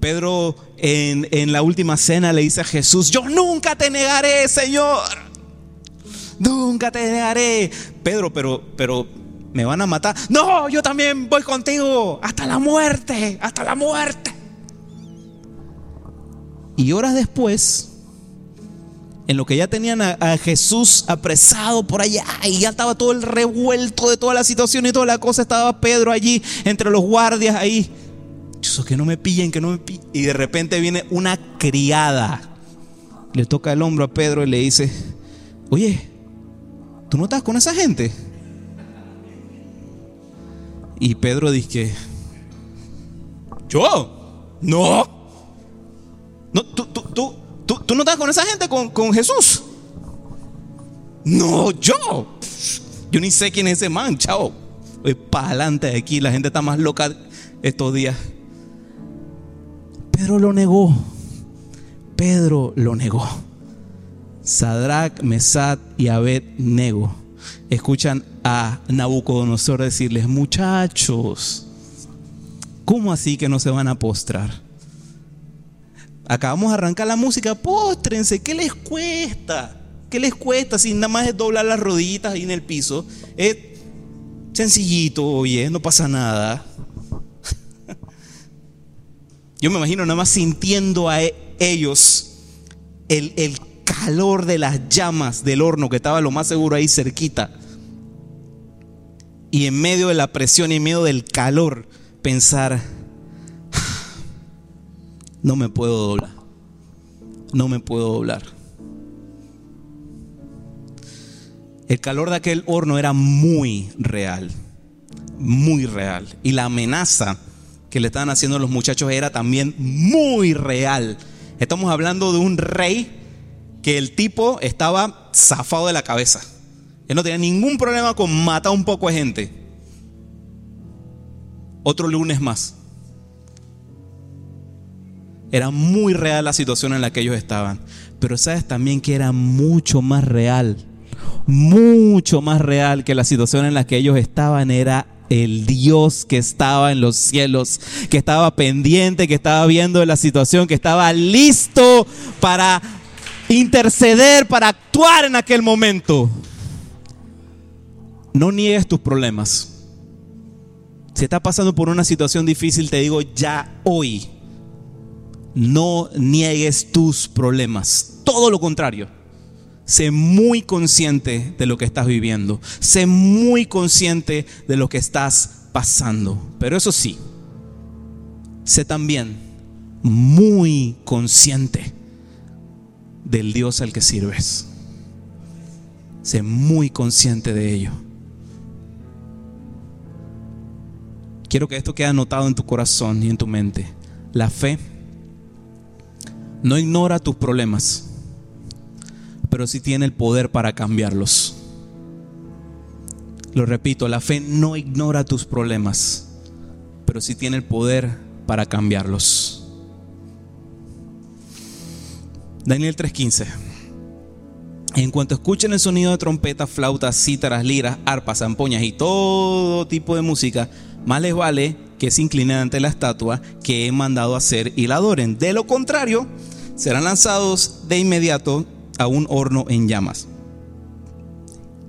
Pedro en, la última cena le dice a Jesús, yo nunca te negaré, Señor. Nunca te negaré. Pedro, pero, pero me van a matar. No, yo también voy contigo. Hasta la muerte, hasta la muerte. Y horas después, en lo que ya tenían a, Jesús apresado por allá y ya estaba todo el revuelto de toda la situación y toda la cosa, estaba Pedro allí entre los guardias ahí. Eso que no me pillen, que no me pillen. Y de repente viene una criada. Le toca el hombro a Pedro y le dice, oye, ¿tú no estás con esa gente? Y Pedro dice, ¿yo? No. no tú, tú, tú, tú, no estás con esa gente, con, con Jesús. No, yo. Yo ni sé quién es ese man, chao. Voy para adelante de aquí, la gente está más loca estos días. Pedro lo negó. Pedro lo negó. Sadrach, Mesat y Abed nego. Escuchan a Nabucodonosor decirles, muchachos, ¿cómo así que no se van a postrar? Acabamos de arrancar la música, póstrense, ¿qué les cuesta? ¿Qué les cuesta si nada más es doblar las rodillitas ahí en el piso? Es sencillito, oye, no pasa nada. Yo me imagino nada más sintiendo a e-, ellos el, el calor de las llamas del horno que estaba lo más seguro ahí cerquita. Y en medio de la presión y en medio del calor, pensar, no me puedo doblar, no me puedo doblar. El calor de aquel horno era muy real, muy real. Y la amenaza que le estaban haciendo los muchachos era también muy real. Estamos hablando de un rey que el tipo estaba zafado de la cabeza. Él no tenía ningún problema con matar un poco de gente. Otro lunes más. Era muy real la situación en la que ellos estaban. Pero sabes también que era mucho más real. Mucho más real que la situación en la que ellos estaban era el Dios que estaba en los cielos, que estaba pendiente, que estaba viendo la situación, que estaba listo para interceder, para actuar en aquel momento. No niegues tus problemas. Si estás pasando por una situación difícil, te digo ya hoy, no niegues tus problemas. Todo lo contrario. Sé muy consciente de lo que estás viviendo. Sé muy consciente de lo que estás pasando. Pero eso sí, sé también muy consciente del Dios al que sirves. Sé muy consciente de ello. Quiero que esto quede anotado en tu corazón y en tu mente. La fe no ignora tus problemas, pero sí tiene el poder para cambiarlos. Lo repito, la fe no ignora tus problemas, pero sí tiene el poder para cambiarlos. Daniel 3:15. En cuanto escuchen el sonido de trompetas, flautas, cítaras, liras, arpas, zampoñas y todo tipo de música, más les vale que se inclinen ante la estatua que he mandado hacer y la adoren. De lo contrario, serán lanzados de inmediato a un horno en llamas.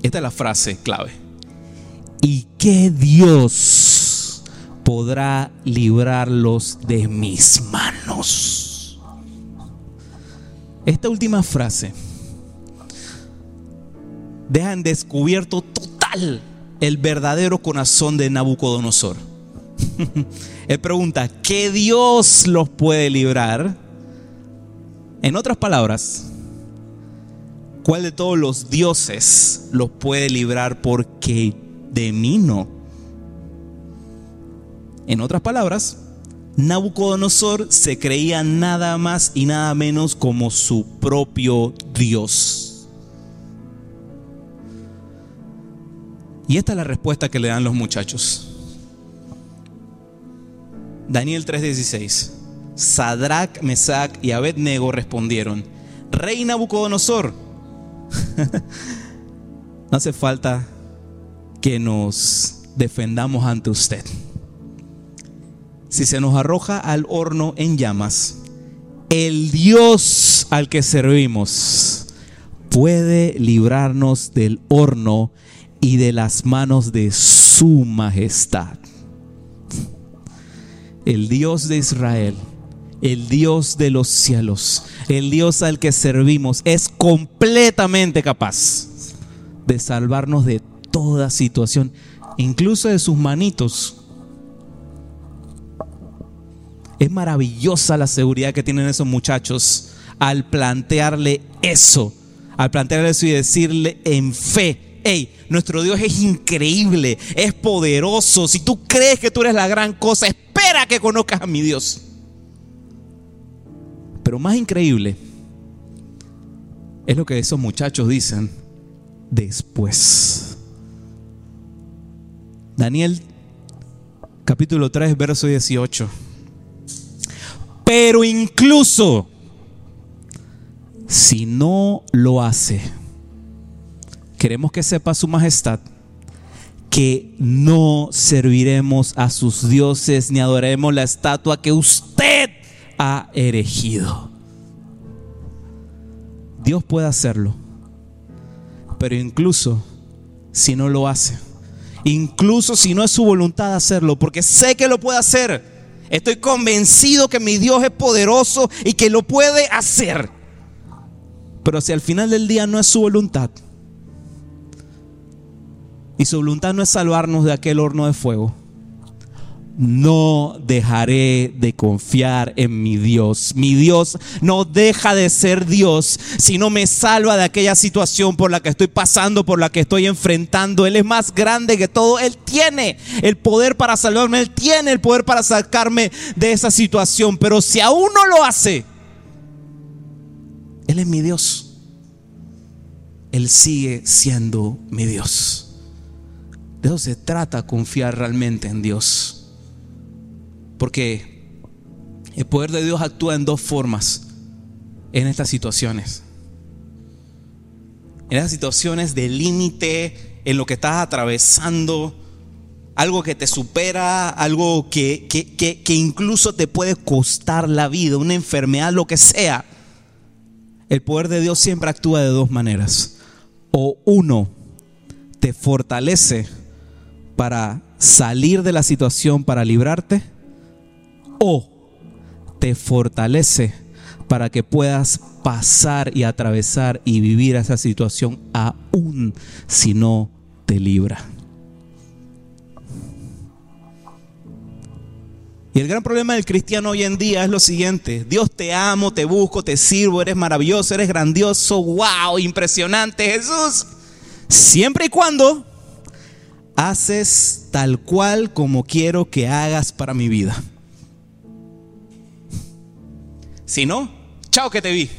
Esta es la frase clave. ¿Y qué Dios podrá librarlos de mis manos? Esta última frase deja en descubierto total el verdadero corazón de Nabucodonosor. Él pregunta, ¿qué Dios los puede librar? En otras palabras, ¿cuál de todos los dioses los puede librar porque de mí no? En otras palabras, Nabucodonosor se creía nada más y nada menos como su propio Dios. Y esta es la respuesta que le dan los muchachos. Daniel 3:16. Sadrach, Mesach y Abednego respondieron, Rey Nabucodonosor, no hace falta que nos defendamos ante usted. Si se nos arroja al horno en llamas, el Dios al que servimos puede librarnos del horno y de las manos de su majestad. El Dios de Israel el Dios de los cielos, el Dios al que servimos, es completamente capaz de salvarnos de toda situación, incluso de sus manitos. Es maravillosa la seguridad que tienen esos muchachos al plantearle eso, al plantearle eso y decirle en fe, hey, nuestro Dios es increíble, es poderoso, si tú crees que tú eres la gran cosa, espera que conozcas a mi Dios. Pero más increíble es lo que esos muchachos dicen después. Daniel capítulo 3, verso 18. Pero incluso si no lo hace, queremos que sepa su majestad que no serviremos a sus dioses ni adoraremos la estatua que usted ha erigido. Dios puede hacerlo, pero incluso si no lo hace, incluso si no es su voluntad hacerlo, porque sé que lo puede hacer, estoy convencido que mi Dios es poderoso y que lo puede hacer. Pero si al final del día no es su voluntad, y su voluntad no es salvarnos de aquel horno de fuego, no dejaré de confiar en mi Dios. Mi Dios no deja de ser Dios si no me salva de aquella situación por la que estoy pasando, por la que estoy enfrentando. Él es más grande que todo. Él tiene el poder para salvarme. Él tiene el poder para sacarme de esa situación. Pero si aún no lo hace, Él es mi Dios. Él sigue siendo mi Dios. De eso se trata confiar realmente en Dios. Porque el poder de Dios actúa en dos formas en estas situaciones. En esas situaciones de límite, en lo que estás atravesando, algo que te supera, algo que, que, incluso te puede costar la vida, una enfermedad, lo que sea. El poder de Dios siempre actúa de dos maneras. O uno, te fortalece para salir de la situación, para librarte o te fortalece para que puedas pasar y atravesar y vivir esa situación aún si no te libra. Y el gran problema del cristiano hoy en día es lo siguiente, Dios te amo, te busco, te sirvo, eres maravilloso, eres grandioso, wow, impresionante Jesús, siempre y cuando haces tal cual como quiero que hagas para mi vida. Si no, chao que te vi.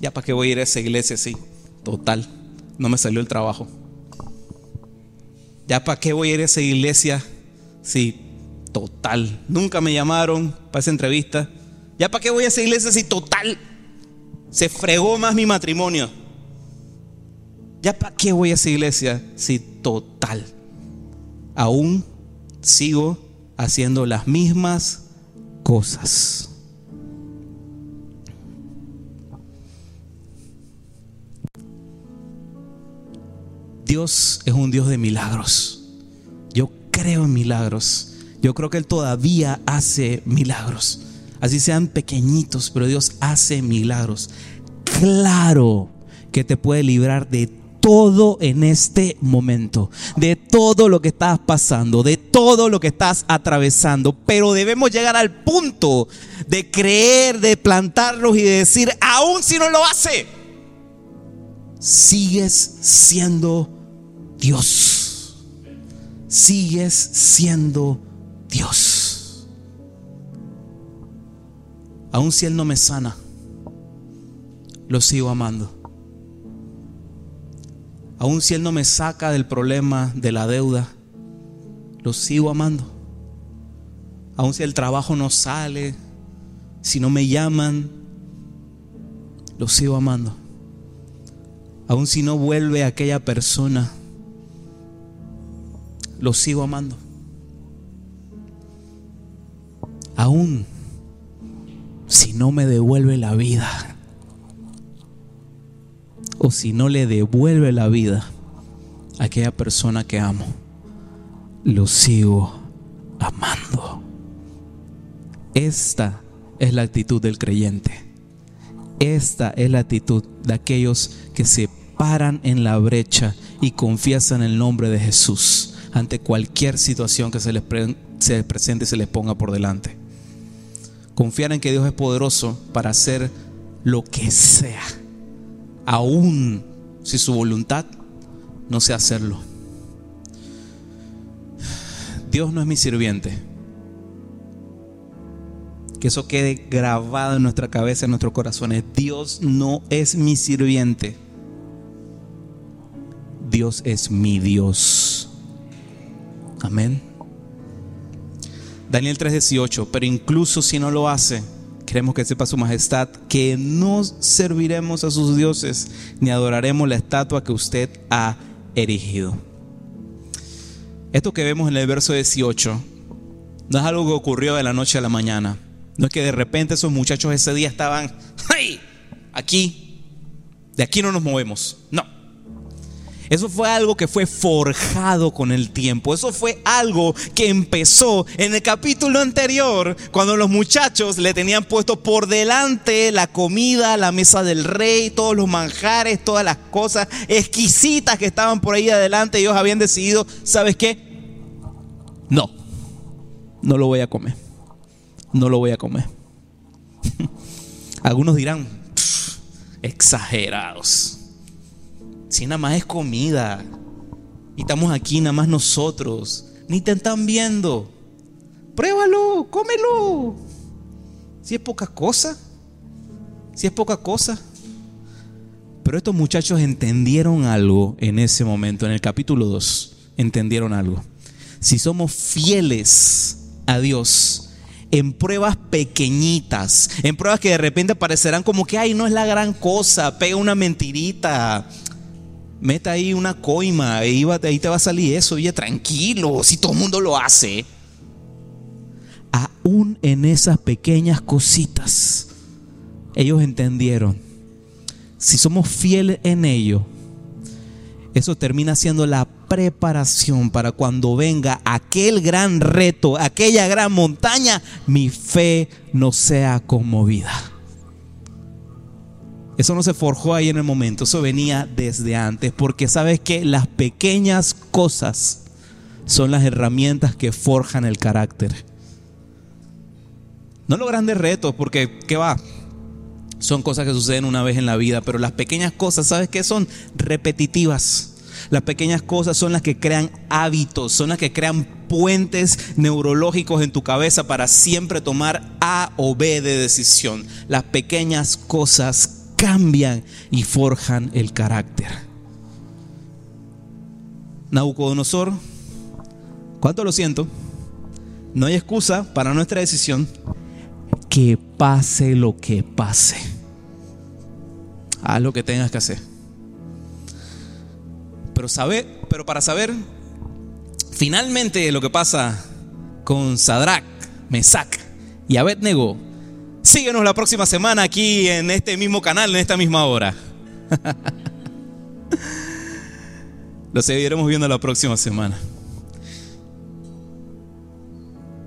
Ya para qué voy a ir a esa iglesia así. Total, no me salió el trabajo. Ya para qué voy a ir a esa iglesia Sí, total. Nunca me llamaron para esa entrevista. Ya para qué voy a esa iglesia si total. Se fregó más mi matrimonio. Ya para qué voy a esa iglesia si total. Aún sigo haciendo las mismas cosas. Dios es un Dios de milagros. Yo creo en milagros. Yo creo que Él todavía hace milagros. Así sean pequeñitos, pero Dios hace milagros. Claro que te puede librar de todo en este momento, de todo lo que estás pasando, de todo lo que estás atravesando, pero debemos llegar al punto de creer, de plantarlos y de decir, aún si no lo hace, sigues siendo Dios. Sigues siendo Dios. Aún si Él no me sana, lo sigo amando. Aún si Él no me saca del problema de la deuda, lo sigo amando. Aún si el trabajo no sale, si no me llaman, lo sigo amando. Aún si no vuelve aquella persona, lo sigo amando. Aún si no me devuelve la vida o si no le devuelve la vida a aquella persona que amo, lo sigo amando. Esta es la actitud del creyente. Esta es la actitud de aquellos que se paran en la brecha y confiesan el nombre de Jesús ante cualquier situación que se les, se presente y se les ponga por delante. Confiar en que Dios es poderoso para hacer lo que sea aún si su voluntad no sea hacerlo. Dios no es mi sirviente. Que eso quede grabado en nuestra cabeza, en nuestros corazones. Dios no es mi sirviente. Dios es mi Dios. Amén. Daniel 3:18, pero incluso si no lo hace, Queremos que sepa su majestad que no serviremos a sus dioses ni adoraremos la estatua que usted ha erigido. Esto que vemos en el verso 18 no es algo que ocurrió de la noche a la mañana. No es que de repente esos muchachos ese día estaban, ¡ay! Aquí, de aquí no nos movemos. No. Eso fue algo que fue forjado con el tiempo. Eso fue algo que empezó en el capítulo anterior, cuando los muchachos le tenían puesto por delante la comida, la mesa del rey, todos los manjares, todas las cosas exquisitas que estaban por ahí adelante. Ellos habían decidido, ¿sabes qué? No, no lo voy a comer. No lo voy a comer. Algunos dirán, exagerados. Si nada más es comida. Y estamos aquí nada más nosotros. Ni te están viendo. Pruébalo, cómelo. Si es poca cosa. Si es poca cosa. Pero estos muchachos entendieron algo en ese momento, en el capítulo 2. Entendieron algo. Si somos fieles a Dios, en pruebas pequeñitas, en pruebas que de repente parecerán como que, ay, no es la gran cosa, pega una mentirita, meta ahí una coima, ahí, ahí te va a salir eso, oye, tranquilo, si todo el mundo lo hace. Aún en esas pequeñas cositas, ellos entendieron, si somos fieles en ello, eso termina siendo la preparación para cuando venga aquel gran reto, aquella gran montaña, mi fe no sea conmovida. Eso no se forjó ahí en el momento, eso venía desde antes, porque sabes que las pequeñas cosas son las herramientas que forjan el carácter. No los grandes retos, porque ¿qué va? Son cosas que suceden una vez en la vida, pero las pequeñas cosas, ¿sabes qué? Son repetitivas. Las pequeñas cosas son las que crean hábitos, son las que crean puentes neurológicos en tu cabeza para siempre tomar A o B de decisión. Las pequeñas cosas cambian y forjan el carácter. Nabucodonosor, ¿cuánto lo siento? No hay excusa para nuestra decisión. Que pase lo que pase. Haz lo que tengas que hacer. Pero, sabe, pero para saber finalmente lo que pasa con Sadrach, Mesach y Abednego, Síguenos la próxima semana aquí en este mismo canal, en esta misma hora. Lo seguiremos viendo la próxima semana.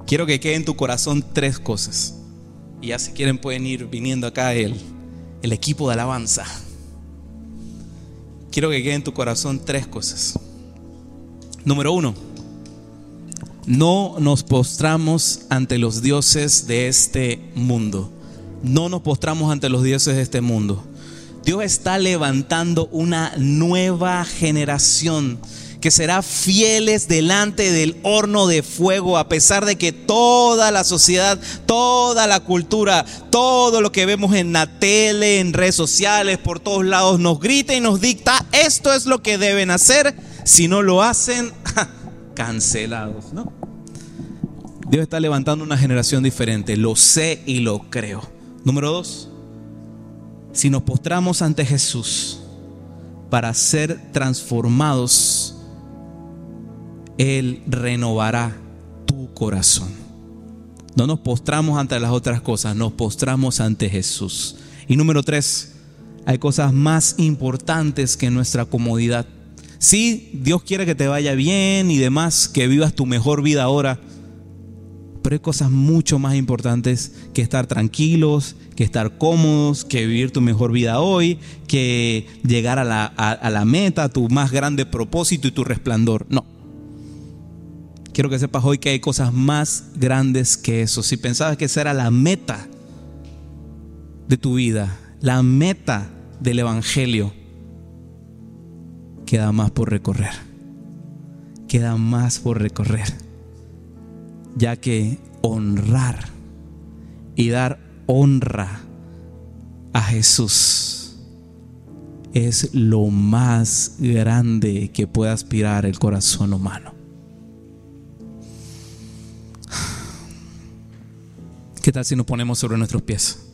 Quiero que quede en tu corazón tres cosas. Y ya si quieren pueden ir viniendo acá el, el equipo de alabanza. Quiero que quede en tu corazón tres cosas. Número uno, no nos postramos ante los dioses de este mundo. No nos postramos ante los dioses de este mundo. Dios está levantando una nueva generación que será fieles delante del horno de fuego, a pesar de que toda la sociedad, toda la cultura, todo lo que vemos en la tele, en redes sociales, por todos lados, nos grita y nos dicta, esto es lo que deben hacer, si no lo hacen, cancelados, ¿no? Dios está levantando una generación diferente, lo sé y lo creo. Número dos, si nos postramos ante Jesús para ser transformados, Él renovará tu corazón. No nos postramos ante las otras cosas, nos postramos ante Jesús. Y número tres, hay cosas más importantes que nuestra comodidad. Sí, Dios quiere que te vaya bien y demás, que vivas tu mejor vida ahora pero hay cosas mucho más importantes que estar tranquilos, que estar cómodos, que vivir tu mejor vida hoy, que llegar a la, a, la meta, tu más grande propósito y tu resplandor. No. Quiero que sepas hoy que hay cosas más grandes que eso. Si pensabas que esa era la meta de tu vida, la meta del Evangelio, queda más por recorrer. Queda más por recorrer ya que honrar y dar honra a Jesús es lo más grande que puede aspirar el corazón humano. ¿Qué tal si nos ponemos sobre nuestros pies?